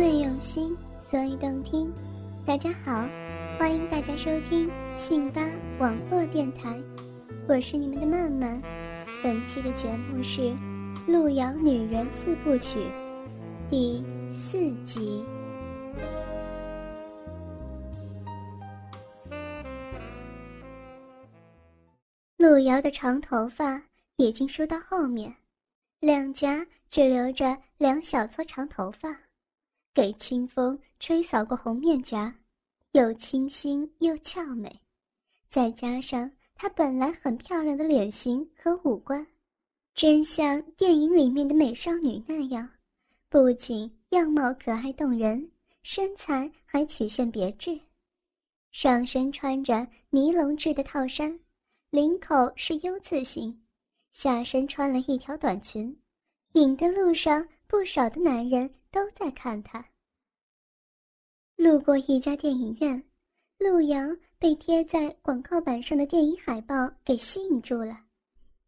为用心，所以动听。大家好，欢迎大家收听信吧网络电台，我是你们的曼曼。本期的节目是《路遥女人四部曲》第四集。路遥的长头发已经梳到后面，两颊只留着两小撮长头发。给清风吹扫过红面颊，又清新又俏美，再加上她本来很漂亮的脸型和五官，真像电影里面的美少女那样，不仅样貌可爱动人，身材还曲线别致。上身穿着尼龙制的套衫，领口是 U 字形，下身穿了一条短裙，引的路上不少的男人。都在看他。路过一家电影院，陆遥被贴在广告板上的电影海报给吸引住了。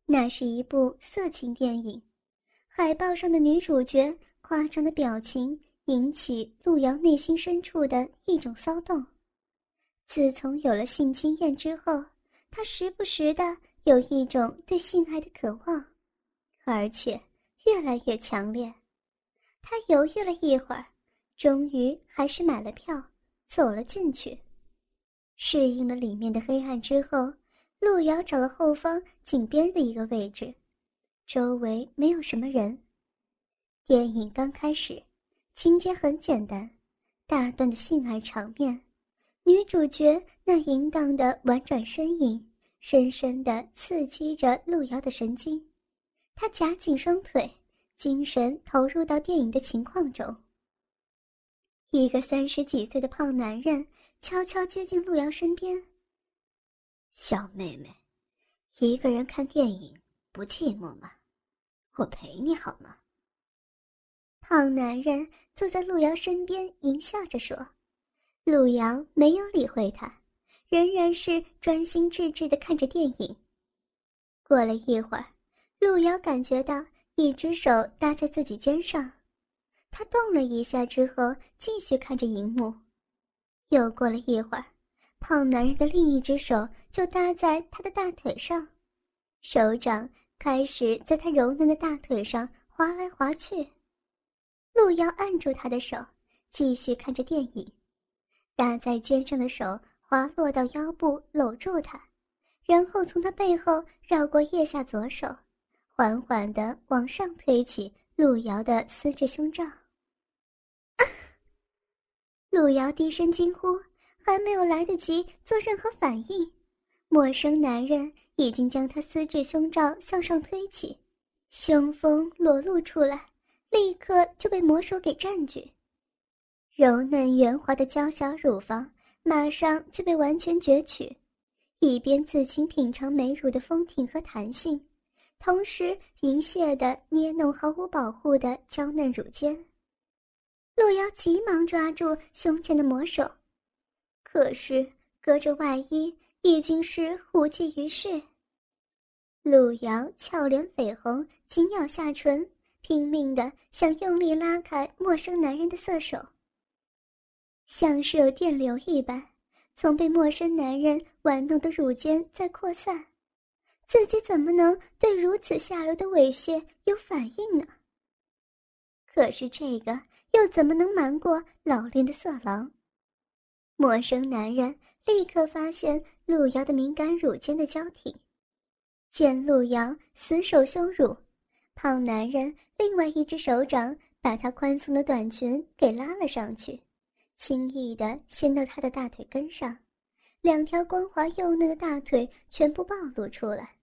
那是一部色情电影，海报上的女主角夸张的表情引起陆遥内心深处的一种骚动。自从有了性经验之后，他时不时的有一种对性爱的渴望，而且越来越强烈。他犹豫了一会儿，终于还是买了票，走了进去。适应了里面的黑暗之后，路遥找了后方井边的一个位置，周围没有什么人。电影刚开始，情节很简单，大段的性爱场面，女主角那淫荡的婉转身影，深深的刺激着路遥的神经。他夹紧双腿。精神投入到电影的情况中。一个三十几岁的胖男人悄悄接近路遥身边。小妹妹，一个人看电影不寂寞吗？我陪你好吗？胖男人坐在路遥身边，淫笑着说。路遥没有理会他，仍然是专心致志的看着电影。过了一会儿，路遥感觉到。一只手搭在自己肩上，他动了一下之后，继续看着荧幕。又过了一会儿，胖男人的另一只手就搭在他的大腿上，手掌开始在他柔嫩的大腿上划来划去。陆遥按住他的手，继续看着电影。搭在肩上的手滑落到腰部，搂住他，然后从他背后绕过腋下左手。缓缓地往上推起路遥的丝质胸罩，路遥低声惊呼，还没有来得及做任何反应，陌生男人已经将他丝质胸罩向上推起，胸峰裸露出来，立刻就被魔手给占据，柔嫩圆滑的娇小乳房马上就被完全攫取，一边自行品尝美乳的丰挺和弹性。同时，淫亵的捏弄毫无保护的娇嫩乳尖。陆瑶急忙抓住胸前的魔手，可是隔着外衣已经是无济于事。陆瑶俏脸绯红，紧咬下唇，拼命的想用力拉开陌生男人的色手，像是有电流一般，从被陌生男人玩弄的乳尖在扩散。自己怎么能对如此下流的猥亵有反应呢？可是这个又怎么能瞒过老练的色狼？陌生男人立刻发现路遥的敏感乳尖的交替，见路遥死守胸乳，胖男人另外一只手掌把她宽松的短裙给拉了上去，轻易的掀到她的大腿根上，两条光滑幼嫩的大腿全部暴露出来，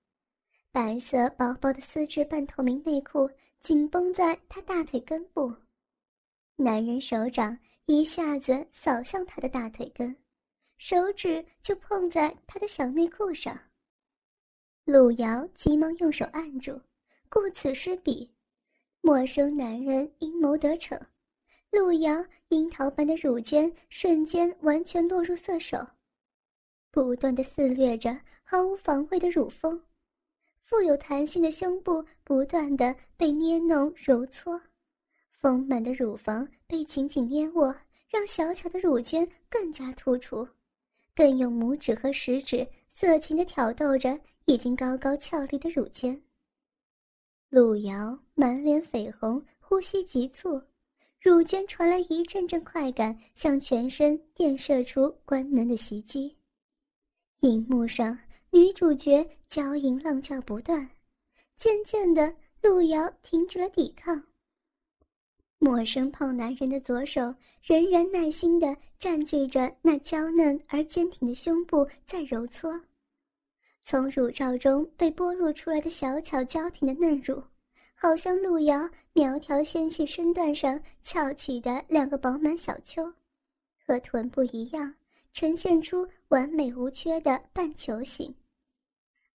白色薄薄的丝质半透明内裤紧绷在她大腿根部，男人手掌一下子扫向她的大腿根，手指就碰在她的小内裤上。路遥急忙用手按住，顾此失彼。陌生男人阴谋得逞，路遥樱桃般的乳尖瞬间完全落入色手，不断的肆虐着毫无防卫的乳峰，富有弹性的胸部不断的被捏弄揉搓，丰满的乳房被紧紧捏握，让小巧的乳尖更加突出，更用拇指和食指色情的挑逗着已经高高翘立的乳尖。路遥满脸绯红，呼吸急促，乳尖传来一阵阵快感，向全身电射出官能的袭击。荧幕上，女主角娇吟浪叫不断，渐渐的，路遥停止了抵抗。陌生胖男人的左手仍然耐心地占据着那娇嫩而坚挺的胸部，在揉搓。从乳罩中被剥落出来的小巧娇挺的嫩乳，好像路遥苗条纤细身段上翘起的两个饱满小丘，和臀部一样，呈现出完美无缺的半球形。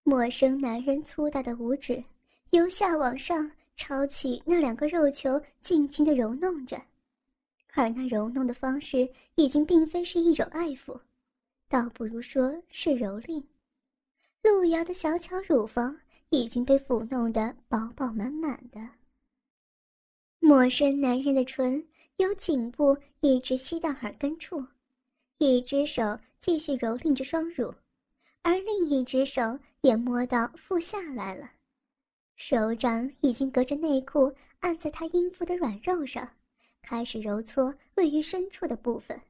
陌生男人粗大的五指由下往上抄起那两个肉球，尽情的揉弄着，而那揉弄的方式已经并非是一种爱抚，倒不如说是蹂躏。路遥的小巧乳房已经被抚弄得饱饱满满的。陌生男人的唇由颈部一直吸到耳根处，一只手继续蹂躏着双乳，而另一只手也摸到腹下来了，手掌已经隔着内裤按在他阴腹的软肉上，开始揉搓位于深处的部分。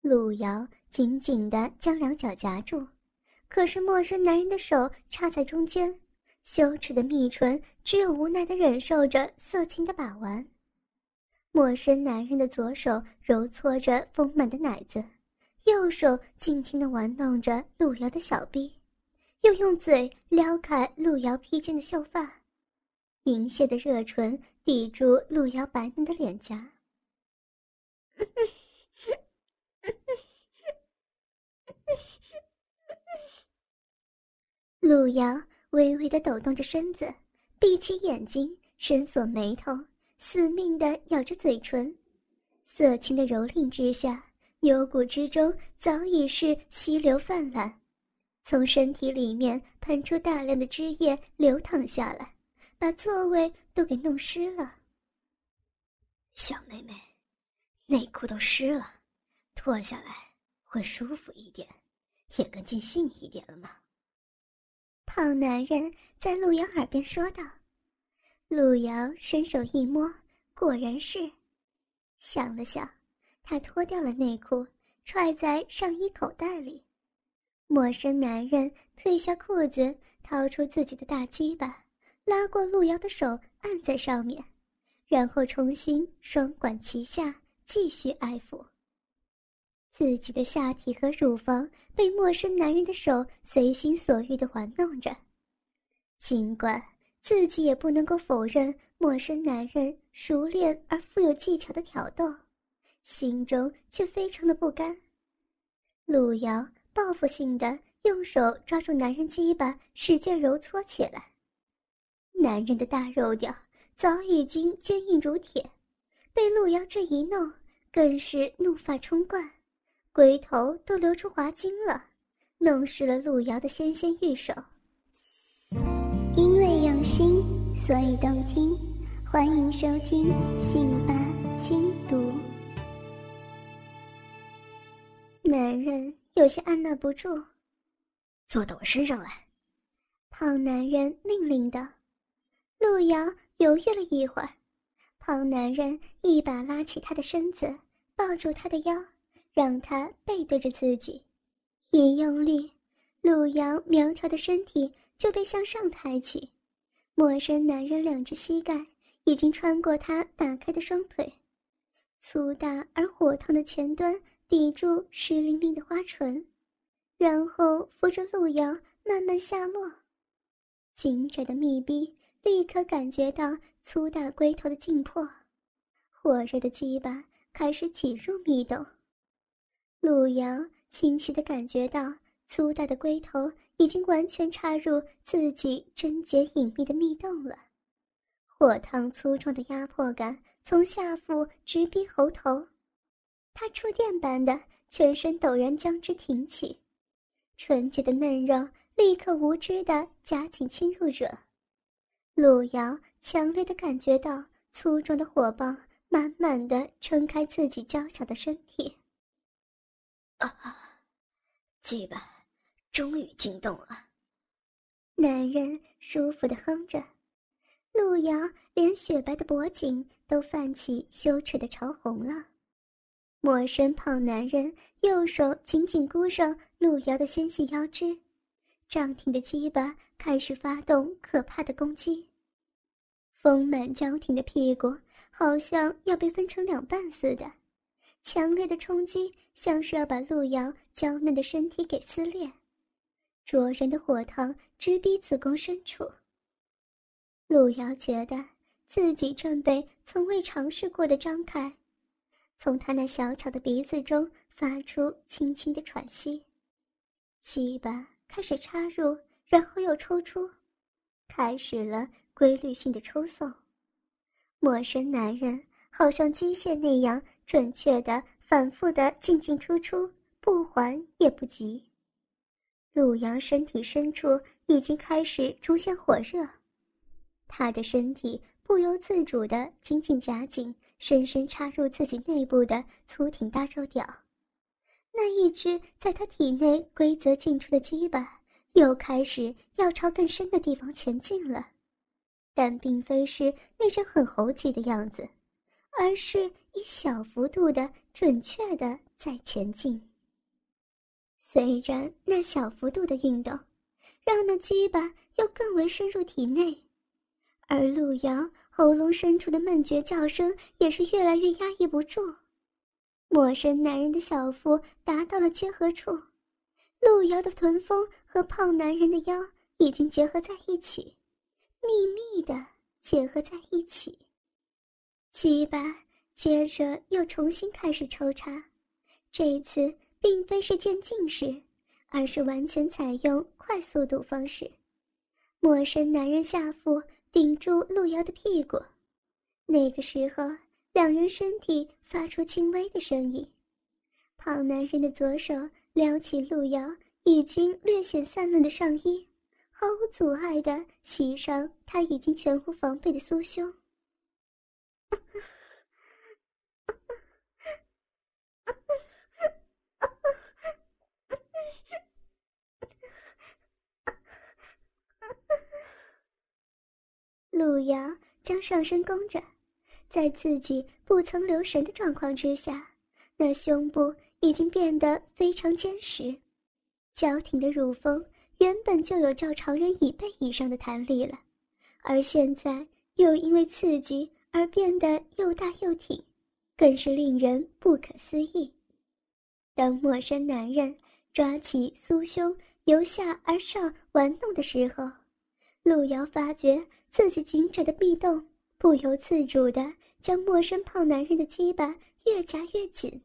路遥紧紧地将两脚夹住。可是陌生男人的手插在中间，羞耻的蜜唇只有无奈的忍受着色情的把玩。陌生男人的左手揉搓着丰满的奶子，右手轻轻地玩弄着路遥的小臂，又用嘴撩开路遥披肩的秀发，银屑的热唇抵住路遥白嫩的脸颊。路遥微微的抖动着身子，闭起眼睛，深锁眉头，死命的咬着嘴唇。色情的蹂躏之下，幽谷之中早已是溪流泛滥，从身体里面喷出大量的汁液，流淌下来，把座位都给弄湿了。小妹妹，内裤都湿了，脱下来会舒服一点，也更尽兴一点了吗？胖男人在陆遥耳边说道：“陆遥伸手一摸，果然是。想了想，他脱掉了内裤，揣在上衣口袋里。陌生男人褪下裤子，掏出自己的大鸡巴，拉过陆遥的手，按在上面，然后重新双管齐下，继续爱抚。”自己的下体和乳房被陌生男人的手随心所欲地玩弄着，尽管自己也不能够否认陌生男人熟练而富有技巧的挑逗，心中却非常的不甘。路遥报复性的用手抓住男人鸡巴，使劲揉搓起来。男人的大肉屌早已经坚硬如铁，被路遥这一弄，更是怒发冲冠。龟头都流出滑精了，弄湿了路遥的纤纤玉手。心，所以动听。欢迎收听《信吧轻读》。男人有些按捺不住，坐到我身上来。胖男人命令道。路遥犹豫了一会儿，胖男人一把拉起他的身子，抱住他的腰。让他背对着自己，一用力，路遥苗条的身体就被向上抬起。陌生男人两只膝盖已经穿过他打开的双腿，粗大而火烫的前端抵住湿淋淋的花唇，然后扶着路遥慢慢下落。紧窄的密闭立刻感觉到粗大龟头的劲迫，火热的鸡巴开始挤入密洞。路遥清晰地感觉到粗大的龟头已经完全插入自己贞洁隐秘的密洞了。火烫粗壮的压迫感从下腹直逼喉头，他触电般的全身陡然将之挺起，纯洁的嫩肉立刻无知的夹紧侵入者。路遥强烈的感觉到粗壮的火棒满满的撑开自己娇小的身体。啊，鸡巴终于惊动了，男人舒服的哼着。路遥连雪白的脖颈都泛起羞耻的潮红了，陌生胖男人右手紧紧箍上路遥的纤细腰肢，胀挺的鸡巴开始发动可怕的攻击。丰满娇挺的屁股好像要被分成两半似的，强烈的冲击像是要把路遥娇嫩的身体给撕裂，灼人的火烫直逼子宫深处。路遥觉得自己正被从未尝试过的张开，从他那小巧的鼻子中发出轻轻的喘息，鸡巴开始插入，然后又抽出，开始了规律性的抽送。陌生男人好像机械那样准确的、反复的进进出出，不缓也不急。路遥身体深处已经开始出现火热。他的身体不由自主地紧紧夹紧，深深插入自己内部的粗挺大肉屌。那一只在他体内规则进出的鸡巴，又开始要朝更深的地方前进了，但并非是那种很猴急的样子，而是以小幅度的、准确的在前进。虽然那小幅度的运动，让那鸡巴又更为深入体内。而路遥喉咙深处的闷绝叫声也是越来越压抑不住，陌生男人的小腹达到了结合处，路遥的臀峰和胖男人的腰已经结合在一起，密密的结合在一起。鸡巴接着又重新开始抽插，这一次并非是渐进式，而是完全采用快速度方式。陌生男人下腹。顶住路遥的屁股，那个时候，两人身体发出轻微的声音。胖男人的左手撩起路遥已经略显散乱的上衣，毫无阻碍地袭上他已经全无防备的酥胸。路遥将上身弓着，在自己不曾留神的状况之下，那胸部已经变得非常坚实，娇挺的乳峰原本就有较常人一倍以上的弹力了，而现在又因为刺激而变得又大又挺，更是令人不可思议。当陌生男人抓起酥胸由下而上玩弄的时候，路遥发觉。自己紧窄的臂洞不由自主地将陌生胖男人的鸡巴越夹越紧，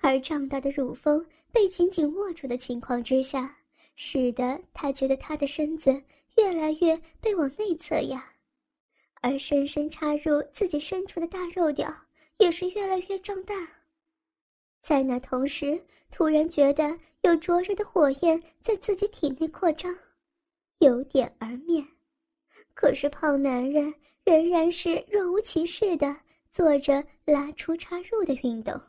而胀大的乳峰被紧紧握住的情况之下，使得他觉得他的身子越来越被往内侧压，而深深插入自己深处的大肉屌也是越来越壮大。在那同时，突然觉得有灼热的火焰在自己体内扩张，由点而面。可是胖男人仍然是若无其事的做着拉出插入的运动。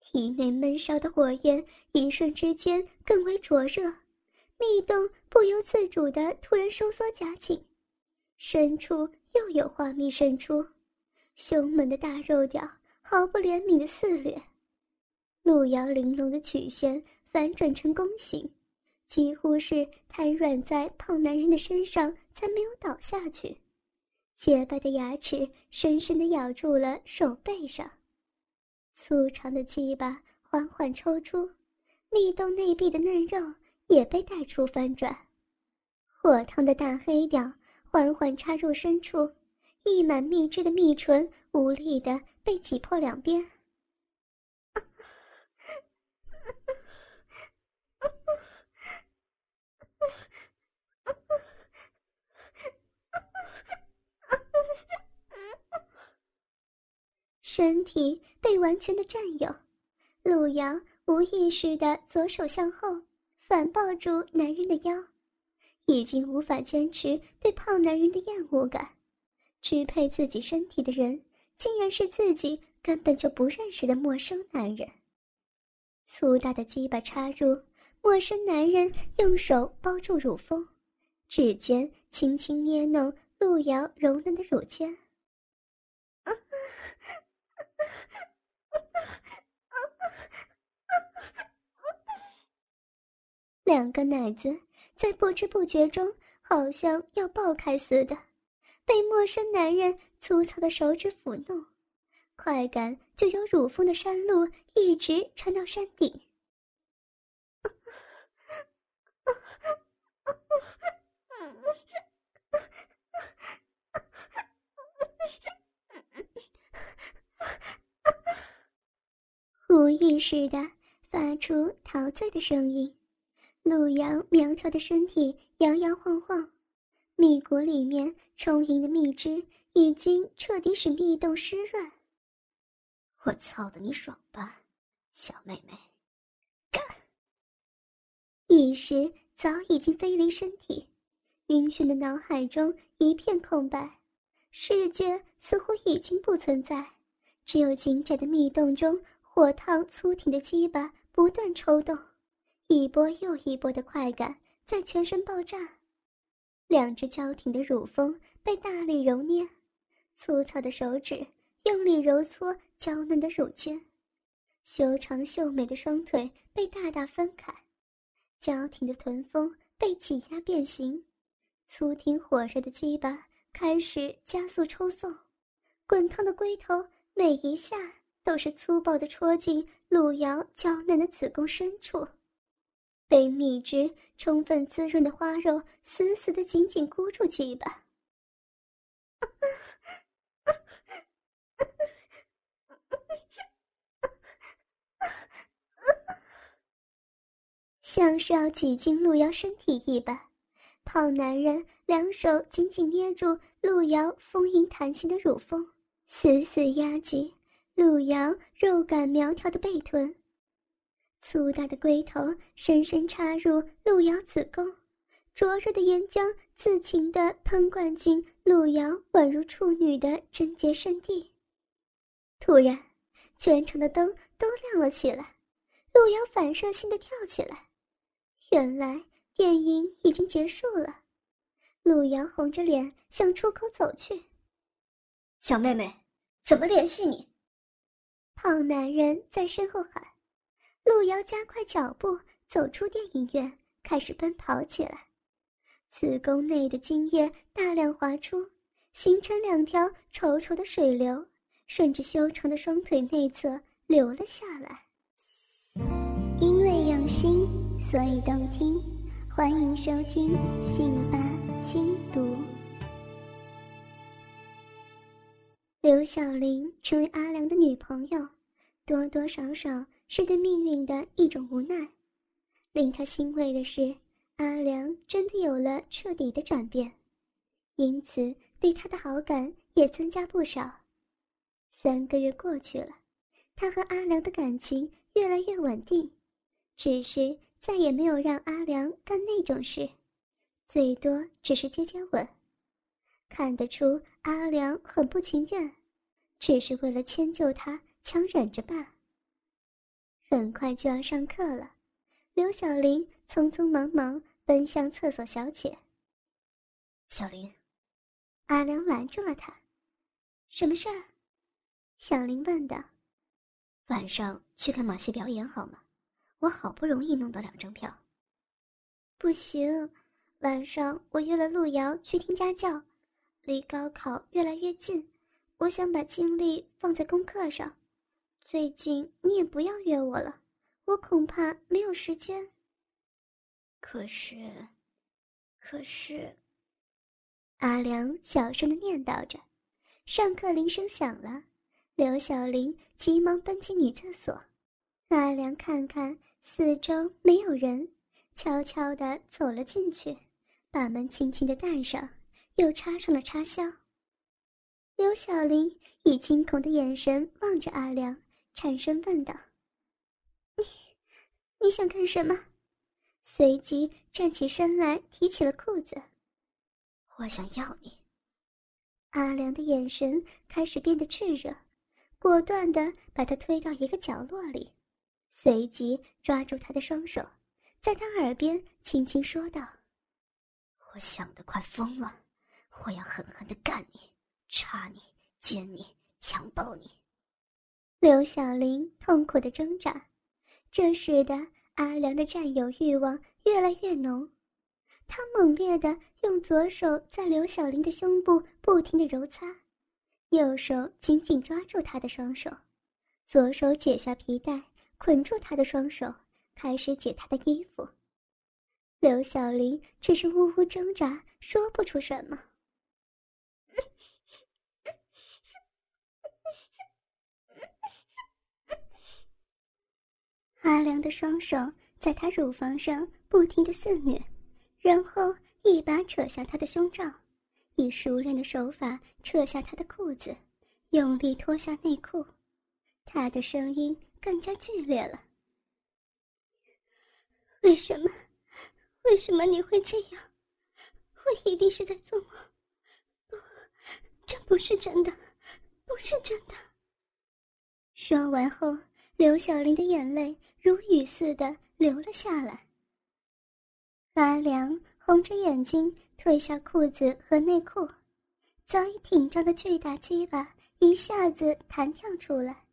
体内闷烧的火焰一瞬之间更为灼热，密洞不由自主的突然收缩夹紧，深处又有花蜜渗出，凶猛的大肉屌毫不怜悯的肆虐，路遥玲珑的曲线反转成弓形。几乎是瘫软在胖男人的身上，才没有倒下去。洁白的牙齿深深地咬住了手背上，粗长的鸡巴缓缓抽出，蜜洞内壁的嫩肉也被带出翻转，火烫的大黑屌缓缓插入深处，溢满蜜汁的蜜唇无力地被挤破两边。身体被完全的占有，陆瑶无意识的左手向后反抱住男人的腰，已经无法坚持对胖男人的厌恶感。支配自己身体的人，竟然是自己根本就不认识的陌生男人。粗大的鸡巴插入，陌生男人用手包住乳峰，指尖轻轻捏弄陆瑶柔嫩的乳尖。两个奶子在不知不觉中，好像要爆开似的，被陌生男人粗糙的手指抚弄，快感就由乳峰的山路一直传到山顶。无意识的发出陶醉的声音。陆阳苗条的身体摇摇晃晃，蜜谷里面充盈的蜜汁已经彻底使蜜洞湿润。我操的你爽吧，小妹妹！干！意识早已经飞离身体，晕眩的脑海中一片空白，世界似乎已经不存在，只有紧窄的蜜洞中火烫粗挺的鸡巴不断抽动。一波又一波的快感在全身爆炸，两只娇挺的乳峰被大力揉捏，粗糙的手指用力揉搓娇嫩的乳尖，修长秀美的双腿被大大分开，娇挺的臀峰被挤压变形，粗挺火热的鸡巴开始加速抽送，滚烫的龟头每一下都是粗暴地戳进陆瑶娇嫩的子宫深处。被蜜汁充分滋润的花肉死死的紧紧箍住鸡巴，像是要挤进路遥身体一般。胖男人两手紧紧捏住路遥丰盈弹性的乳峰，死死压紧路遥肉感苗条的背臀。粗大的龟头深深插入路遥子宫，灼热的岩浆自情地喷灌进路遥宛如处女的贞洁圣地。突然，全场的灯都亮了起来，路遥反射性的跳起来。原来电影已经结束了。路遥红着脸向出口走去。小妹妹，怎么联系你？胖男人在身后喊。路遥加快脚步走出电影院，开始奔跑起来。子宫内的精液大量滑出，形成两条稠稠的水流，顺着修长的双腿内侧流了下来。因为用心，所以动听。欢迎收听《信吧轻读》。刘小玲成为阿良的女朋友，多多少少。是对命运的一种无奈。令他欣慰的是，阿良真的有了彻底的转变，因此对他的好感也增加不少。三个月过去了，他和阿良的感情越来越稳定，只是再也没有让阿良干那种事，最多只是接接吻。看得出阿良很不情愿，只是为了迁就他，强忍着罢。很快就要上课了，刘小玲匆匆忙忙奔向厕所小姐。小玲，阿良拦住了她，什么事儿？小玲问道。晚上去看马戏表演好吗？我好不容易弄到两张票。不行，晚上我约了陆遥去听家教，离高考越来越近，我想把精力放在功课上。最近你也不要约我了，我恐怕没有时间。可是，可是，阿良小声的念叨着。上课铃声响了，刘小玲急忙奔进女厕所。阿良看看四周没有人，悄悄地走了进去，把门轻轻地带上，又插上了插销。刘小玲以惊恐的眼神望着阿良，颤声问道：“你，你想干什么？”随即站起身来，提起了裤子。我想要你。阿良的眼神开始变得炽热，果断的把他推到一个角落里，随即抓住他的双手，在他耳边轻轻说道：“我想的快疯了，我要狠狠的干你，插你，奸你，强暴你。”刘小玲痛苦的挣扎，这使得阿良的占有欲望越来越浓。他猛烈地用左手在刘小玲的胸部不停地揉擦，右手紧紧抓住她的双手，左手解下皮带捆住她的双手，开始解她的衣服。刘小玲只是呜呜挣扎，说不出什么。阿良的双手在她乳房上不停的肆虐。然后一把扯下他的胸罩，以熟练的手法扯下他的裤子，用力脱下内裤，他的声音更加剧烈了。为什么？为什么你会这样？我一定是在做梦。不，这不是真的，不是真的。说完后，刘小玲的眼泪如雨似的流了下来。阿良红着眼睛褪下裤子和内裤，早已挺胀的巨大鸡巴一下子弹跳出来，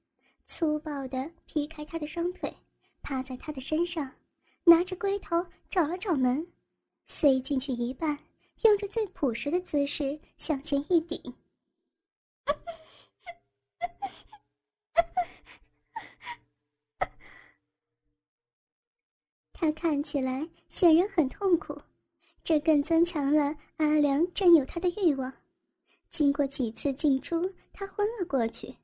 粗暴地劈开他的双腿，趴在他的身上，拿着龟头找了找门，塞进去一半，用着最朴实的姿势向前一顶。他看起来显然很痛苦，这更增强了阿良占有他的欲望。经过几次进出，他昏了过去。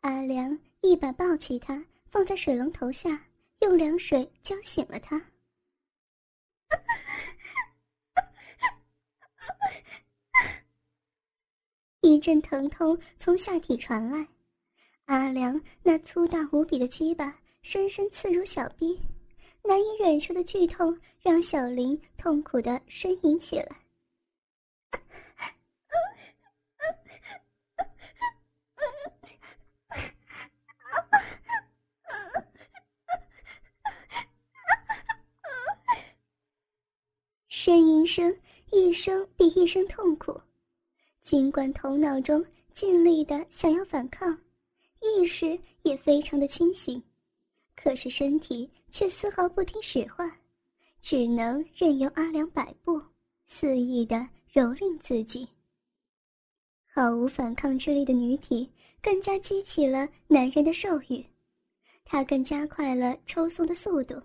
阿良一把抱起他，放在水龙头下，用凉水浇醒了他。一阵疼痛从下体传来，阿良那粗大无比的鸡巴深深刺入小臂。难以忍受的剧痛让小林痛苦的呻吟起来。呻吟声一声比一声痛苦，尽管头脑中尽力的想要反抗，意识也非常的清醒。可是身体却丝毫不听使唤，只能任由阿良摆布，肆意的蹂躏自己。毫无反抗之力的女体更加激起了男人的兽欲，他更加快了抽送的速度，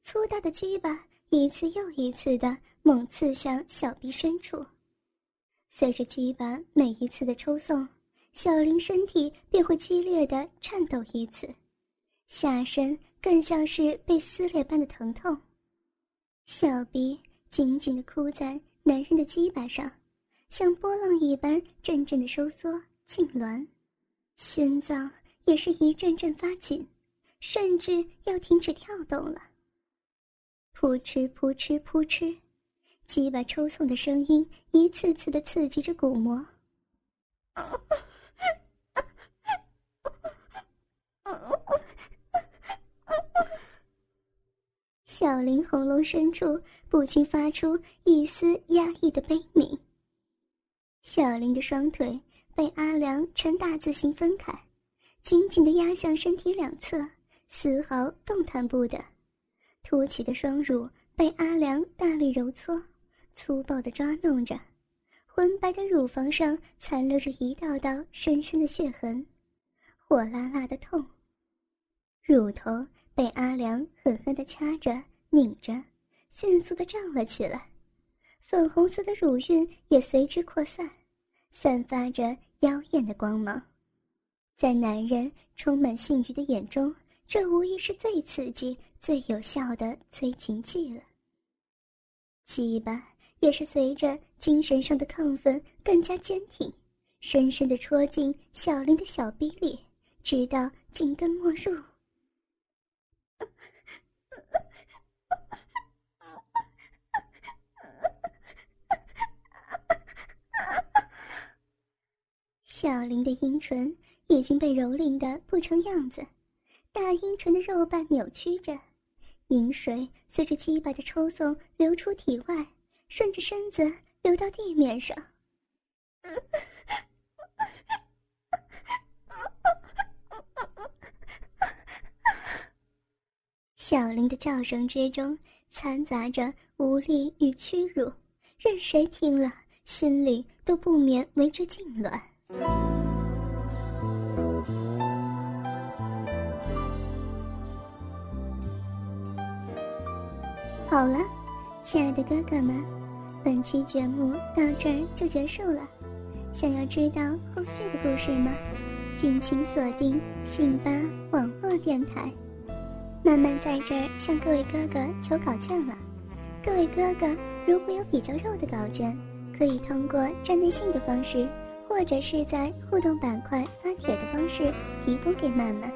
粗大的鸡巴一次又一次的猛刺向小臂深处。随着鸡巴每一次的抽送，小林身体便会激烈的颤抖一次。下身更像是被撕裂般的疼痛，小臂紧紧地箍在男人的鸡巴上，像波浪一般阵阵的收缩痉挛，心脏也是一阵阵发紧，甚至要停止跳动了。扑哧扑哧扑哧，鸡巴抽送的声音一次次的刺激着鼓膜。小林喉咙深处不禁发出一丝压抑的悲鸣。小林的双腿被阿良呈大字形分开，紧紧地压向身体两侧，丝毫动弹不得。凸起的双乳被阿良大力揉搓，粗暴地抓弄着，浑白的乳房上残留着一道道深深的血痕，火辣辣的痛。乳头被阿良狠狠地掐着、拧着，迅速的胀了起来，粉红色的乳晕也随之扩散，散发着妖艳的光芒。在男人充满性欲的眼中，这无疑是最刺激、最有效的催情剂了。鸡巴也是随着精神上的亢奋更加坚挺，深深的戳进小林的小逼里，直到紧根没入。小林的阴唇已经被蹂躏的不成样子，大阴唇的肉瓣扭曲着。饮水随着鸡巴的抽送流出体外，顺着身子流到地面上。小林的叫声之中掺杂着无力与屈辱，任谁听了心里都不免为之痉挛。好了，亲爱的哥哥们，本期节目到这儿就结束了。想要知道后续的故事吗？敬请锁定信巴网络电台。慢慢在这儿向各位哥哥求稿件了。各位哥哥如果有比较肉的稿件，可以通过站内信的方式，或者是在互动板块发帖的方式提供给曼曼。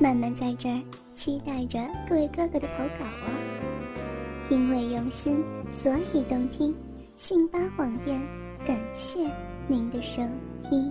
曼曼在这儿期待着各位哥哥的投稿哦。因为用心，所以动听。信巴网店，感谢您的收听。